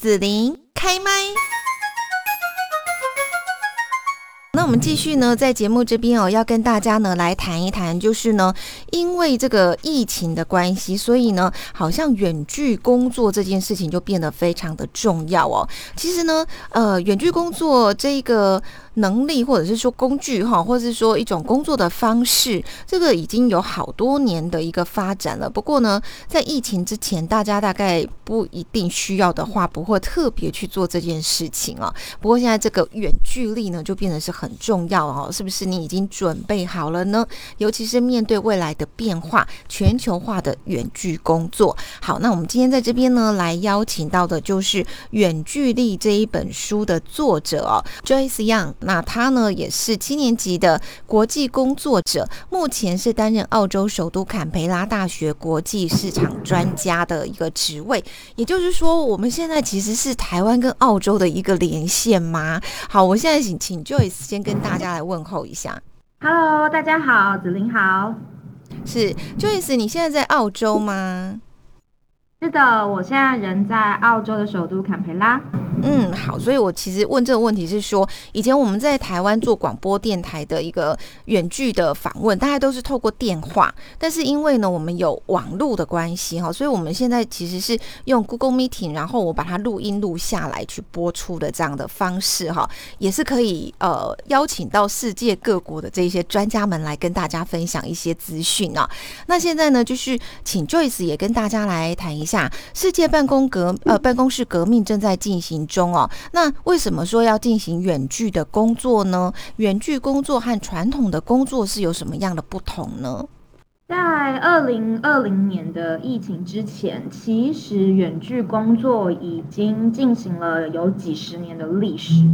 紫琳开麦。那我们继续呢，在节目这边哦，要跟大家呢来谈一谈，就是呢，因为这个疫情的关系，所以呢，好像远距工作这件事情就变得非常的重要哦。其实呢，呃，远距工作这个。能力，或者是说工具哈，或者是说一种工作的方式，这个已经有好多年的一个发展了。不过呢，在疫情之前，大家大概不一定需要的话，不会特别去做这件事情啊。不过现在这个远距离呢，就变得是很重要哦。是不是你已经准备好了呢？尤其是面对未来的变化，全球化的远距工作。好，那我们今天在这边呢，来邀请到的就是《远距离》这一本书的作者哦，Joyce Young。那他呢也是七年级的国际工作者，目前是担任澳洲首都坎培拉大学国际市场专家的一个职位。也就是说，我们现在其实是台湾跟澳洲的一个连线吗？好，我现在请请 Joyce 先跟大家来问候一下。Hello，大家好，子琳好。是 Joyce，你现在在澳洲吗？是的，我现在人在澳洲的首都坎培拉。嗯，好，所以我其实问这个问题是说，以前我们在台湾做广播电台的一个远距的访问，大家都是透过电话，但是因为呢，我们有网络的关系哈，所以我们现在其实是用 Google Meeting，然后我把它录音录下来去播出的这样的方式哈，也是可以呃邀请到世界各国的这些专家们来跟大家分享一些资讯啊。那现在呢，就是请 Joyce 也跟大家来谈一下，世界办公革呃办公室革命正在进行。中哦，那为什么说要进行远距的工作呢？远距工作和传统的工作是有什么样的不同呢？在二零二零年的疫情之前，其实远距工作已经进行了有几十年的历史。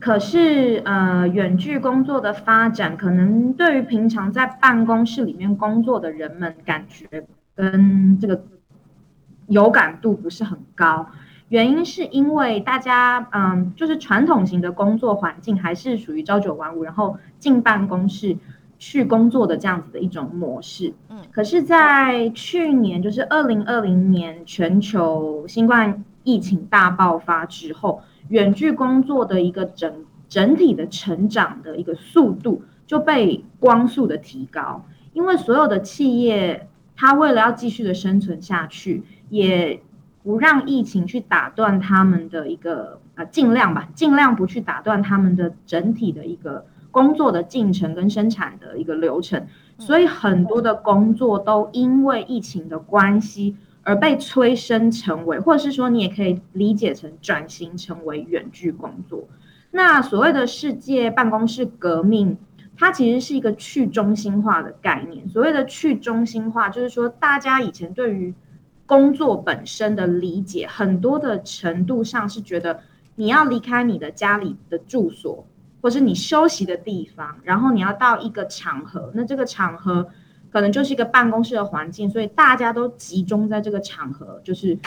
可是，呃，远距工作的发展，可能对于平常在办公室里面工作的人们，感觉跟这个有感度不是很高。原因是因为大家，嗯，就是传统型的工作环境还是属于朝九晚五，然后进办公室去工作的这样子的一种模式。嗯，可是，在去年，就是二零二零年，全球新冠疫情大爆发之后，远距工作的一个整整体的成长的一个速度就被光速的提高，因为所有的企业，它为了要继续的生存下去，也。不让疫情去打断他们的一个呃，尽量吧，尽量不去打断他们的整体的一个工作的进程跟生产的一个流程，所以很多的工作都因为疫情的关系而被催生成为，或者是说你也可以理解成转型成为远距工作。那所谓的世界办公室革命，它其实是一个去中心化的概念。所谓的去中心化，就是说大家以前对于工作本身的理解，很多的程度上是觉得你要离开你的家里的住所，或是你休息的地方，然后你要到一个场合，那这个场合可能就是一个办公室的环境，所以大家都集中在这个场合，就是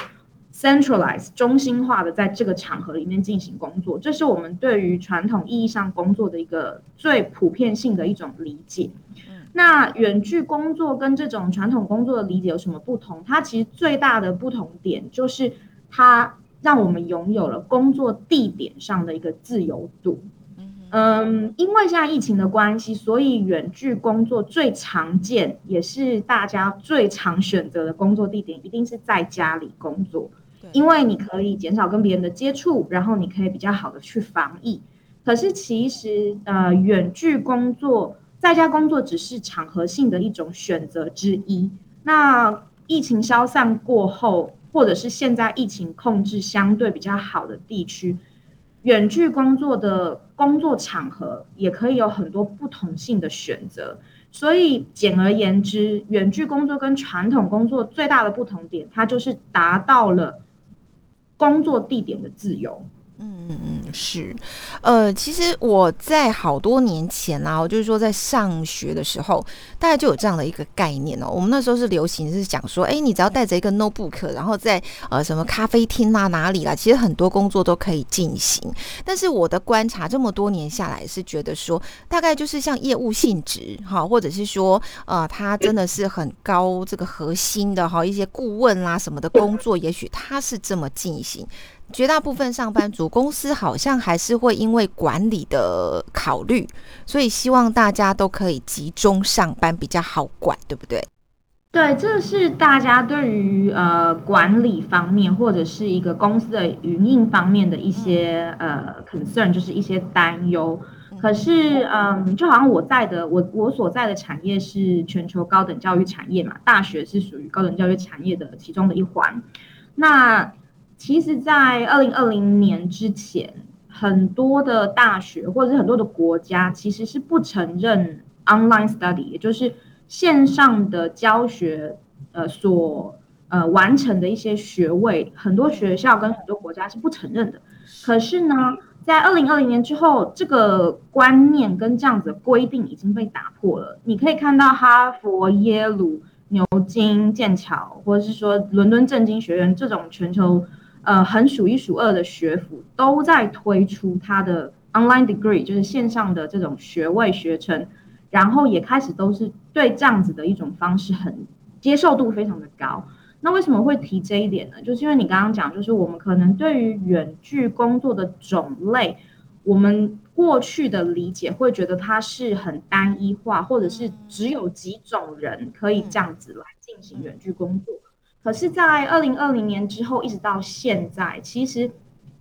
centralize 中心化的在这个场合里面进行工作，这是我们对于传统意义上工作的一个最普遍性的一种理解。那远距工作跟这种传统工作的理解有什么不同？它其实最大的不同点就是，它让我们拥有了工作地点上的一个自由度。嗯，因为现在疫情的关系，所以远距工作最常见，也是大家最常选择的工作地点，一定是在家里工作。因为你可以减少跟别人的接触，然后你可以比较好的去防疫。可是其实，呃，远距工作。在家工作只是场合性的一种选择之一。那疫情消散过后，或者是现在疫情控制相对比较好的地区，远距工作的工作场合也可以有很多不同性的选择。所以简而言之，远距工作跟传统工作最大的不同点，它就是达到了工作地点的自由。嗯嗯嗯，是，呃，其实我在好多年前啊，我就是说在上学的时候，大概就有这样的一个概念哦。我们那时候是流行是讲说，哎，你只要带着一个 notebook，然后在呃什么咖啡厅啊哪里啦，其实很多工作都可以进行。但是我的观察这么多年下来，是觉得说，大概就是像业务性质哈，或者是说呃，它真的是很高这个核心的哈，一些顾问啦什么的工作，也许它是这么进行。绝大部分上班族公司好像还是会因为管理的考虑，所以希望大家都可以集中上班，比较好管，对不对？对，这是大家对于呃管理方面或者是一个公司的营运方面的一些呃 concern，就是一些担忧。可是，嗯，就好像我在的，我我所在的产业是全球高等教育产业嘛，大学是属于高等教育产业的其中的一环。那其实，在二零二零年之前，很多的大学或者是很多的国家其实是不承认 online study，也就是线上的教学，呃，所呃完成的一些学位，很多学校跟很多国家是不承认的。可是呢，在二零二零年之后，这个观念跟这样子的规定已经被打破了。你可以看到哈佛、耶鲁、牛津、剑桥，或者是说伦敦政经学院这种全球呃很数一数二的学府，都在推出它的 online degree，就是线上的这种学位学程。然后也开始都是对这样子的一种方式很接受度非常的高。那为什么会提这一点呢？就是因为你刚刚讲，就是我们可能对于远距工作的种类，我们过去的理解会觉得它是很单一化，或者是只有几种人可以这样子来进行远距工作。可是，在二零二零年之后一直到现在，其实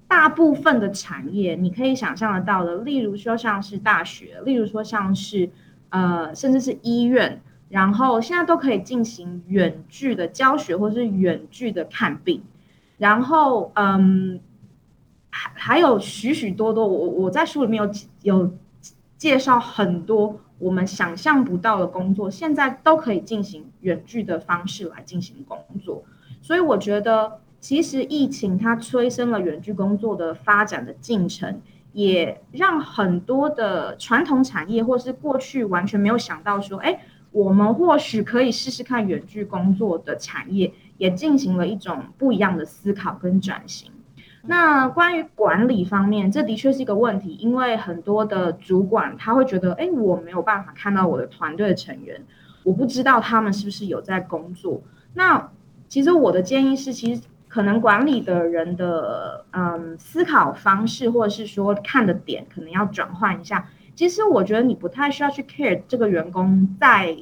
大部分的产业你可以想象得到的，例如说像是大学，例如说像是。呃，甚至是医院，然后现在都可以进行远距的教学，或是远距的看病，然后嗯，还还有许许多多，我我在书里面有有介绍很多我们想象不到的工作，现在都可以进行远距的方式来进行工作，所以我觉得其实疫情它催生了远距工作的发展的进程。也让很多的传统产业，或是过去完全没有想到说，哎，我们或许可以试试看远距工作的产业，也进行了一种不一样的思考跟转型。那关于管理方面，这的确是一个问题，因为很多的主管他会觉得，哎，我没有办法看到我的团队的成员，我不知道他们是不是有在工作。那其实我的建议是，其实。可能管理的人的嗯思考方式，或者是说看的点，可能要转换一下。其实我觉得你不太需要去 care 这个员工在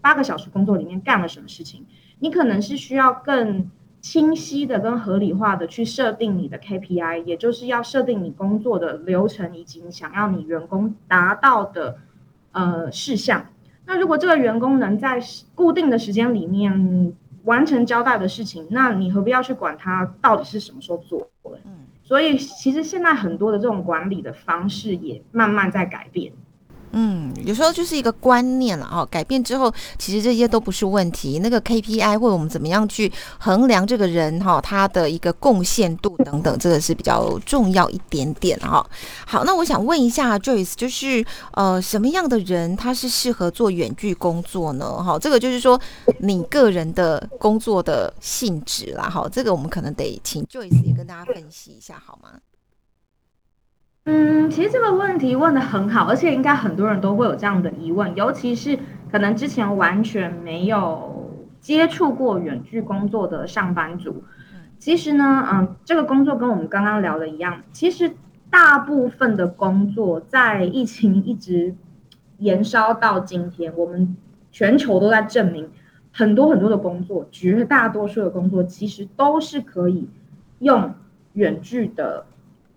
八个小时工作里面干了什么事情，你可能是需要更清晰的、跟合理化的去设定你的 KPI，也就是要设定你工作的流程以及你想要你员工达到的呃事项。那如果这个员工能在固定的时间里面，完成交代的事情，那你何必要去管他到底是什么时候做？嗯，所以其实现在很多的这种管理的方式也慢慢在改变。嗯，有时候就是一个观念了哦，改变之后，其实这些都不是问题。那个 KPI 或者我们怎么样去衡量这个人哈，他的一个贡献度等等，这个是比较重要一点点哈。好，那我想问一下 Joyce，就是呃，什么样的人他是适合做远距工作呢？哈，这个就是说你个人的工作的性质啦。哈，这个我们可能得请 Joyce 也跟大家分析一下，好吗？嗯，其实这个问题问的很好，而且应该很多人都会有这样的疑问，尤其是可能之前完全没有接触过远距工作的上班族。其实呢，嗯，这个工作跟我们刚刚聊的一样，其实大部分的工作在疫情一直延烧到今天，我们全球都在证明，很多很多的工作，绝大多数的工作其实都是可以用远距的。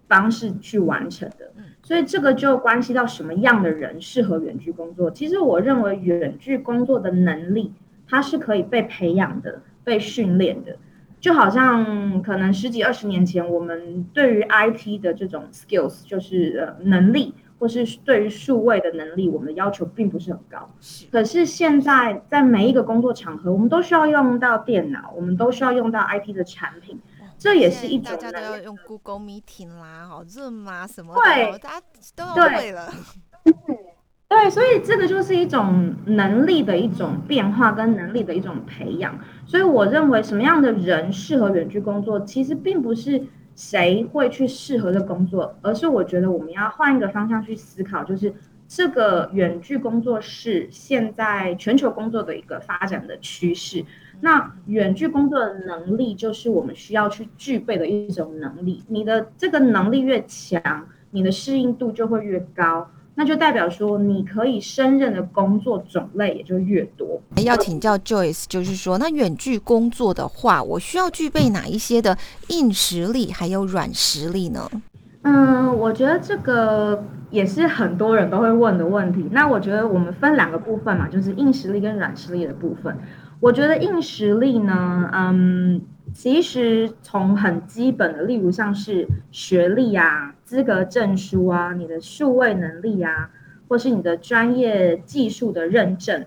方式去完成的，所以这个就关系到什么样的人适合远距工作。其实我认为远距工作的能力，它是可以被培养的、被训练的。就好像可能十几二十年前，我们对于 IT 的这种 skills，就是呃能力，或是对于数位的能力，我们的要求并不是很高。可是现在在每一个工作场合，我们都需要用到电脑，我们都需要用到 IT 的产品。这也是一种，大家都要用 Google Meeting 啦，好 Zoom 啊什么的，大家都要会了。对，所以这个就是一种能力的一种变化跟能力的一种培养。所以我认为什么样的人适合远距工作，其实并不是谁会去适合的工作，而是我觉得我们要换一个方向去思考，就是这个远距工作是现在全球工作的一个发展的趋势。那远距工作的能力就是我们需要去具备的一种能力。你的这个能力越强，你的适应度就会越高。那就代表说，你可以胜任的工作种类也就越多。要请教 Joyce，就是说，那远距工作的话，我需要具备哪一些的硬实力，还有软实力呢？嗯，我觉得这个也是很多人都会问的问题。那我觉得我们分两个部分嘛，就是硬实力跟软实力的部分。我觉得硬实力呢，嗯，其实从很基本的，例如像是学历啊、资格证书啊、你的数位能力啊，或是你的专业技术的认证、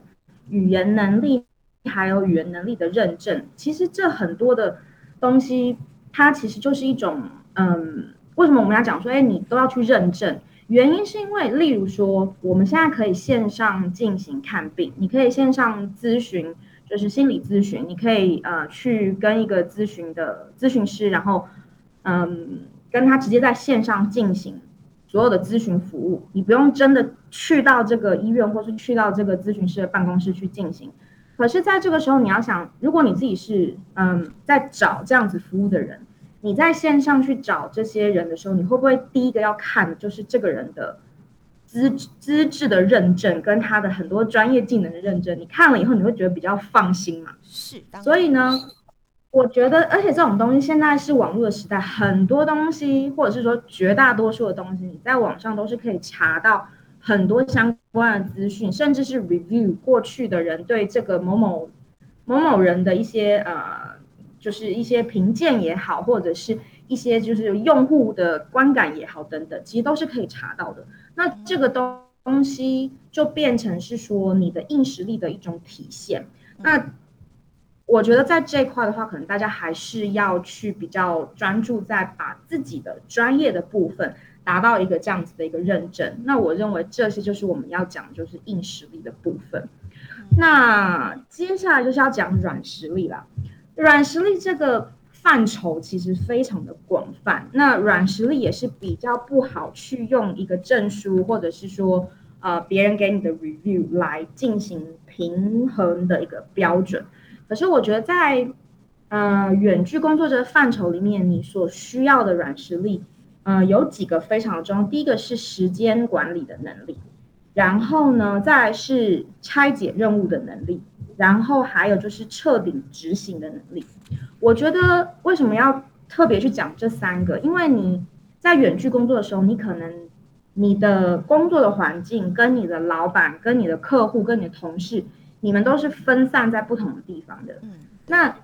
语言能力，还有语言能力的认证，其实这很多的东西，它其实就是一种，嗯，为什么我们要讲说，哎，你都要去认证？原因是因为，例如说，我们现在可以线上进行看病，你可以线上咨询。就是心理咨询，你可以呃去跟一个咨询的咨询师，然后嗯跟他直接在线上进行所有的咨询服务，你不用真的去到这个医院或是去到这个咨询师的办公室去进行。可是，在这个时候，你要想，如果你自己是嗯在找这样子服务的人，你在线上去找这些人的时候，你会不会第一个要看的就是这个人的？资资质的认证跟他的很多专业技能的认证，你看了以后你会觉得比较放心嘛？是。所以呢，我觉得，而且这种东西现在是网络的时代，很多东西或者是说绝大多数的东西，你在网上都是可以查到很多相关的资讯，甚至是 review 过去的人对这个某某某某人的一些呃，就是一些评鉴也好，或者是一些就是用户的观感也好等等，其实都是可以查到的。那这个东东西就变成是说你的硬实力的一种体现。那我觉得在这一块的话，可能大家还是要去比较专注在把自己的专业的部分达到一个这样子的一个认证。那我认为这些就是我们要讲就是硬实力的部分。那接下来就是要讲软实力了。软实力这个。范畴其实非常的广泛，那软实力也是比较不好去用一个证书或者是说呃别人给你的 review 来进行平衡的一个标准。可是我觉得在呃远距工作这个范畴里面，你所需要的软实力，呃有几个非常重要。第一个是时间管理的能力，然后呢再是拆解任务的能力，然后还有就是彻底执行的能力。我觉得为什么要特别去讲这三个？因为你在远距工作的时候，你可能你的工作的环境跟你的老板、跟你的客户、跟你的同事，你们都是分散在不同的地方的。嗯，那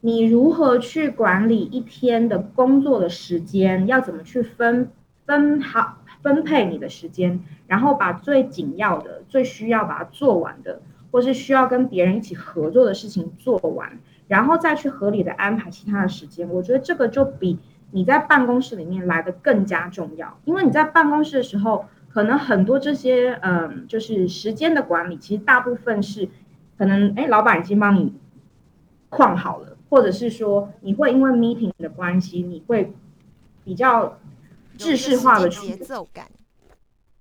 你如何去管理一天的工作的时间？要怎么去分分好分配你的时间？然后把最紧要的、最需要把它做完的，或是需要跟别人一起合作的事情做完。然后再去合理的安排其他的时间，我觉得这个就比你在办公室里面来的更加重要。因为你在办公室的时候，可能很多这些嗯，就是时间的管理，其实大部分是可能哎，老板已经帮你框好了，或者是说你会因为 meeting 的关系，你会比较制式化的节奏感，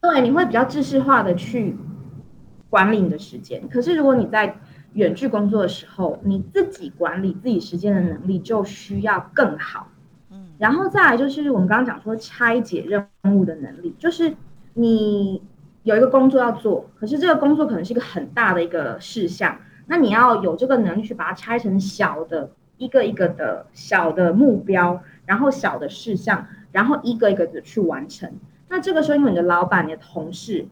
对，你会比较制式化的去管理你的时间。可是如果你在远距工作的时候，你自己管理自己时间的能力就需要更好。嗯，然后再来就是我们刚刚讲说拆解任务的能力，就是你有一个工作要做，可是这个工作可能是一个很大的一个事项，那你要有这个能力去把它拆成小的一个一个的小的目标，然后小的事项，然后一个一个的去完成。那这个时候，因为你的老板、你的同事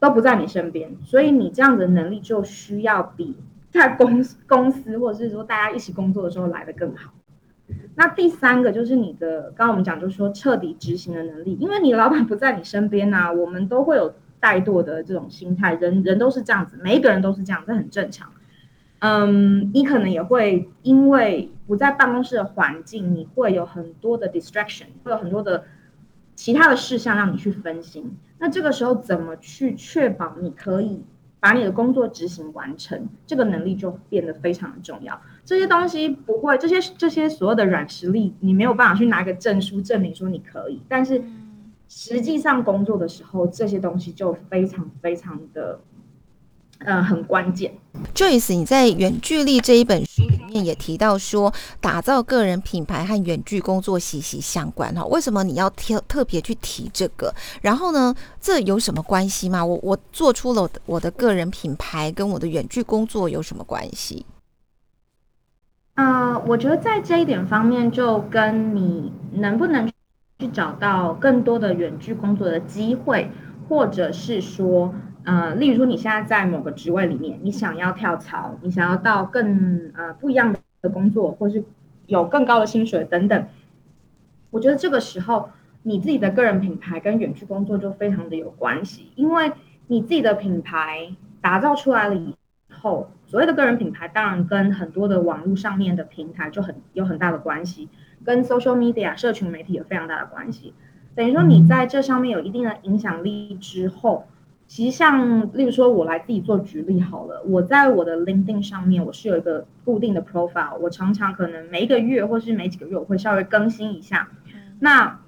都不在你身边，所以你这样的能力就需要比。在公公司或者是说大家一起工作的时候来的更好。那第三个就是你的，刚刚我们讲就是说彻底执行的能力，因为你老板不在你身边呐，我们都会有怠惰的这种心态，人人都是这样子，每一个人都是这样，这很正常。嗯，你可能也会因为不在办公室的环境，你会有很多的 distraction，会有很多的其他的事项让你去分心。那这个时候怎么去确保你可以？把你的工作执行完成，这个能力就变得非常的重要。这些东西不会，这些这些所有的软实力，你没有办法去拿个证书证明说你可以。但是实际上工作的时候，这些东西就非常非常的。嗯，很关键。Joyce，你在《远距离》这一本书里面也提到说，打造个人品牌和远距工作息息相关哈。为什么你要特特别去提这个？然后呢，这有什么关系吗？我我做出了我的个人品牌，跟我的远距工作有什么关系？呃，我觉得在这一点方面，就跟你能不能去找到更多的远距工作的机会，或者是说。呃，例如说你现在在某个职位里面，你想要跳槽，你想要到更呃不一样的工作，或是有更高的薪水等等，我觉得这个时候你自己的个人品牌跟远距工作就非常的有关系，因为你自己的品牌打造出来了以后，所谓的个人品牌当然跟很多的网络上面的平台就很有很大的关系，跟 social media 社群媒体有非常大的关系，等于说你在这上面有一定的影响力之后。其实像，例如说，我来自己做举例好了。我在我的 LinkedIn 上面，我是有一个固定的 profile，我常常可能每一个月或是每几个月，我会稍微更新一下。那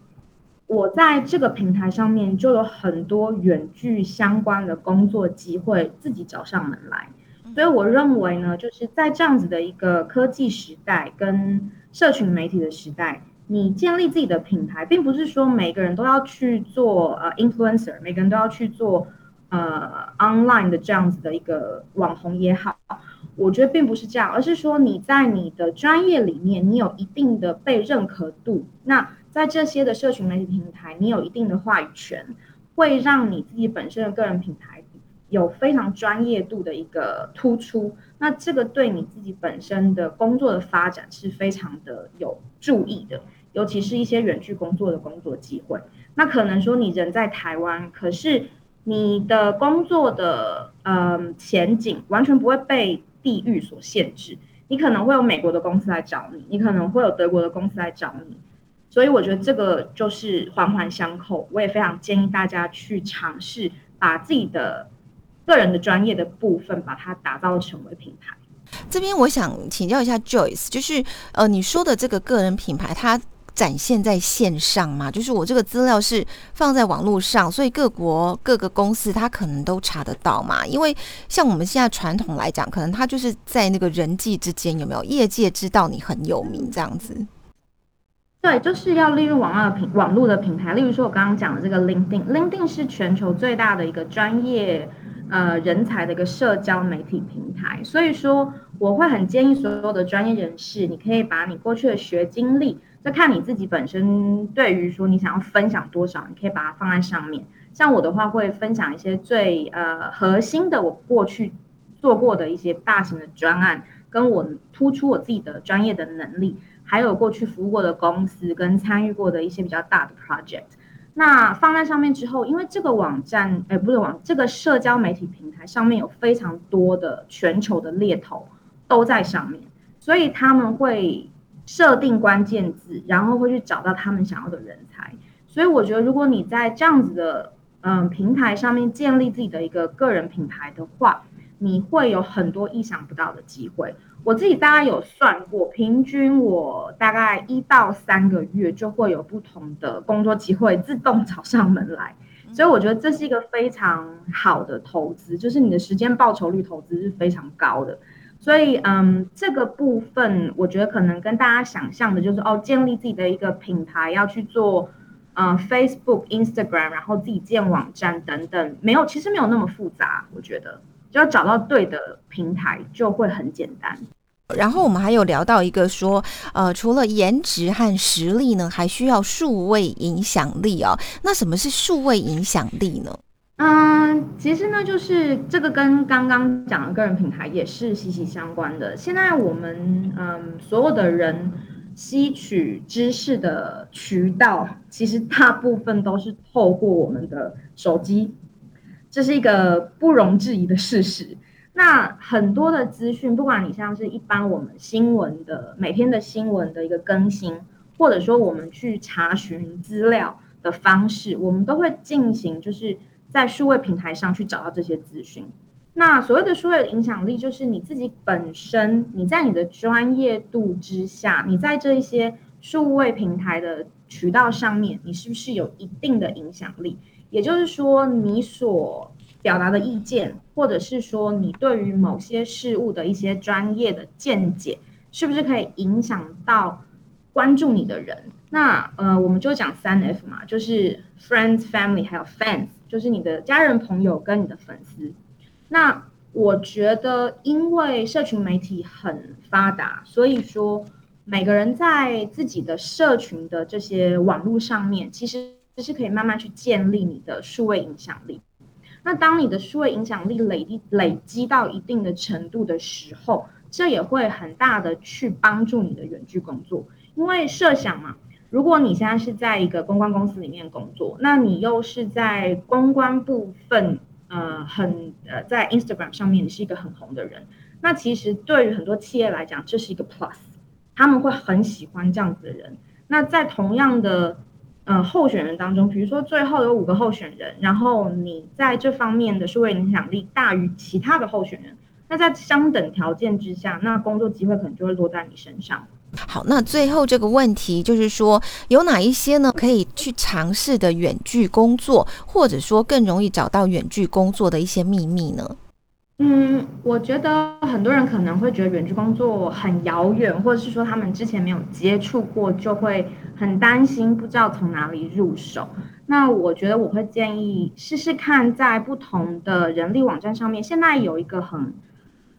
我在这个平台上面就有很多远距相关的工作机会自己找上门来。所以我认为呢，就是在这样子的一个科技时代跟社群媒体的时代，你建立自己的品牌，并不是说每个人都要去做呃 influencer，每个人都要去做。呃，online 的这样子的一个网红也好，我觉得并不是这样，而是说你在你的专业里面，你有一定的被认可度。那在这些的社群媒体平台，你有一定的话语权，会让你自己本身的个人品牌有非常专业度的一个突出。那这个对你自己本身的工作的发展是非常的有注意的，尤其是一些远距工作的工作机会。那可能说你人在台湾，可是。你的工作的嗯前景完全不会被地域所限制，你可能会有美国的公司来找你，你可能会有德国的公司来找你，所以我觉得这个就是环环相扣。我也非常建议大家去尝试把自己的个人的专业的部分把它打造成为品牌。这边我想请教一下 Joyce，就是呃你说的这个个人品牌，它。展现在线上嘛，就是我这个资料是放在网络上，所以各国各个公司它可能都查得到嘛。因为像我们现在传统来讲，可能它就是在那个人际之间有没有业界知道你很有名这样子。对，就是要利用网络平网络的平台，例如说我刚刚讲的这个 LinkedIn，LinkedIn 是全球最大的一个专业呃人才的一个社交媒体平台，所以说我会很建议所有的专业人士，你可以把你过去的学经历。再看你自己本身，对于说你想要分享多少，你可以把它放在上面。像我的话，会分享一些最呃核心的，我过去做过的一些大型的专案，跟我突出我自己的专业的能力，还有过去服务过的公司跟参与过的一些比较大的 project。那放在上面之后，因为这个网站，哎，不是网，这个社交媒体平台上面有非常多的全球的猎头都在上面，所以他们会。设定关键字，然后会去找到他们想要的人才。所以我觉得，如果你在这样子的嗯平台上面建立自己的一个个人品牌的话，你会有很多意想不到的机会。我自己大概有算过，平均我大概一到三个月就会有不同的工作机会自动找上门来。所以我觉得这是一个非常好的投资，就是你的时间报酬率投资是非常高的。所以，嗯，这个部分我觉得可能跟大家想象的，就是哦，建立自己的一个品牌，要去做，嗯，Facebook、Instagram，然后自己建网站等等，没有，其实没有那么复杂。我觉得，只要找到对的平台，就会很简单。然后我们还有聊到一个说，呃，除了颜值和实力呢，还需要数位影响力哦。那什么是数位影响力呢？嗯，其实呢，就是这个跟刚刚讲的个人品牌也是息息相关的。现在我们嗯，所有的人吸取知识的渠道，其实大部分都是透过我们的手机，这是一个不容置疑的事实。那很多的资讯，不管你像是一般我们新闻的每天的新闻的一个更新，或者说我们去查询资料的方式，我们都会进行就是。在数位平台上去找到这些资讯，那所谓的数位影响力，就是你自己本身，你在你的专业度之下，你在这一些数位平台的渠道上面，你是不是有一定的影响力？也就是说，你所表达的意见，或者是说你对于某些事物的一些专业的见解，是不是可以影响到关注你的人？那呃，我们就讲三 F 嘛，就是 friends、family 还有 fans，就是你的家人、朋友跟你的粉丝。那我觉得，因为社群媒体很发达，所以说每个人在自己的社群的这些网络上面，其实是可以慢慢去建立你的数位影响力。那当你的数位影响力累积累积到一定的程度的时候，这也会很大的去帮助你的远距工作，因为设想嘛。如果你现在是在一个公关公司里面工作，那你又是在公关部分，呃，很呃，在 Instagram 上面你是一个很红的人，那其实对于很多企业来讲，这是一个 plus，他们会很喜欢这样子的人。那在同样的呃候选人当中，比如说最后有五个候选人，然后你在这方面的社会影响力大于其他的候选人，那在相等条件之下，那工作机会可能就会落在你身上。好，那最后这个问题就是说，有哪一些呢可以去尝试的远距工作，或者说更容易找到远距工作的一些秘密呢？嗯，我觉得很多人可能会觉得远距工作很遥远，或者是说他们之前没有接触过，就会很担心，不知道从哪里入手。那我觉得我会建议试试看，在不同的人力网站上面，现在有一个很。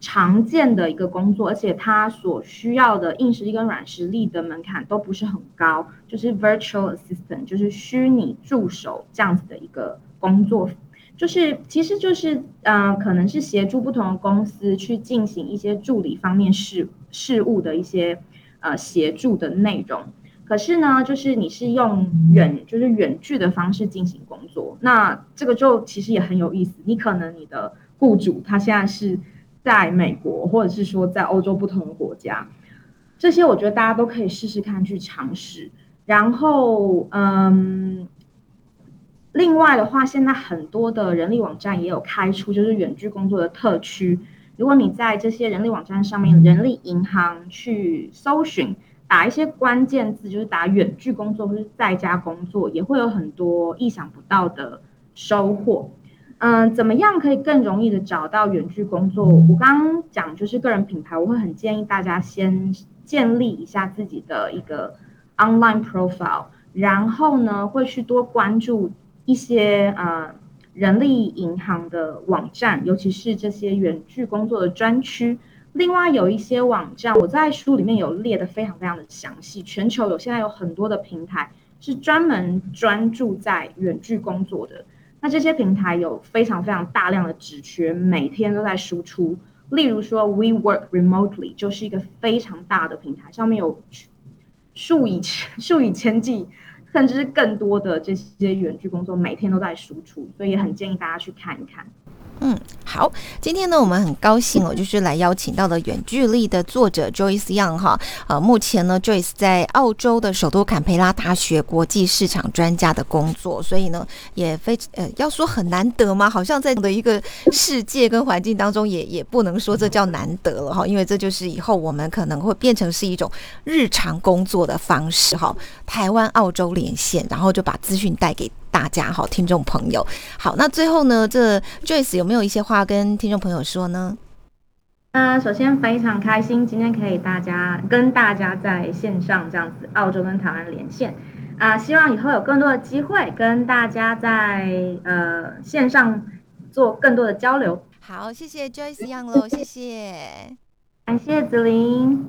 常见的一个工作，而且它所需要的硬实力跟软实力的门槛都不是很高，就是 virtual assistant，就是虚拟助手这样子的一个工作，就是其实就是呃，可能是协助不同的公司去进行一些助理方面事事务的一些呃协助的内容。可是呢，就是你是用远就是远距的方式进行工作，那这个就其实也很有意思。你可能你的雇主他现在是。在美国，或者是说在欧洲不同的国家，这些我觉得大家都可以试试看去尝试。然后，嗯，另外的话，现在很多的人力网站也有开出就是远距工作的特区。如果你在这些人力网站上面，人力银行去搜寻，打一些关键字，就是打远距工作或是在家工作，也会有很多意想不到的收获。嗯，怎么样可以更容易的找到远距工作？我刚刚讲就是个人品牌，我会很建议大家先建立一下自己的一个 online profile，然后呢，会去多关注一些呃人力银行的网站，尤其是这些远距工作的专区。另外有一些网站，我在书里面有列的非常非常的详细，全球有现在有很多的平台是专门专注在远距工作的。那这些平台有非常非常大量的职缺，每天都在输出。例如说，We Work Remotely 就是一个非常大的平台，上面有数以千数以千计，甚至是更多的这些远距工作，每天都在输出，所以也很建议大家去看一看。嗯，好，今天呢，我们很高兴哦，就是来邀请到了远距离的作者 Joyce Young 哈，呃，目前呢，Joyce 在澳洲的首都坎培拉大学国际市场专家的工作，所以呢，也非呃，要说很难得吗？好像在的一个世界跟环境当中，也也不能说这叫难得了哈，因为这就是以后我们可能会变成是一种日常工作的方式哈。台湾澳洲连线，然后就把资讯带给。大家好，听众朋友好。那最后呢，这 Joyce 有没有一些话跟听众朋友说呢？那首先非常开心，今天可以大家跟大家在线上这样子，澳洲跟台湾连线啊，希望以后有更多的机会跟大家在呃线上做更多的交流。好，谢谢 Joyce 样喽，谢谢，感谢子琳。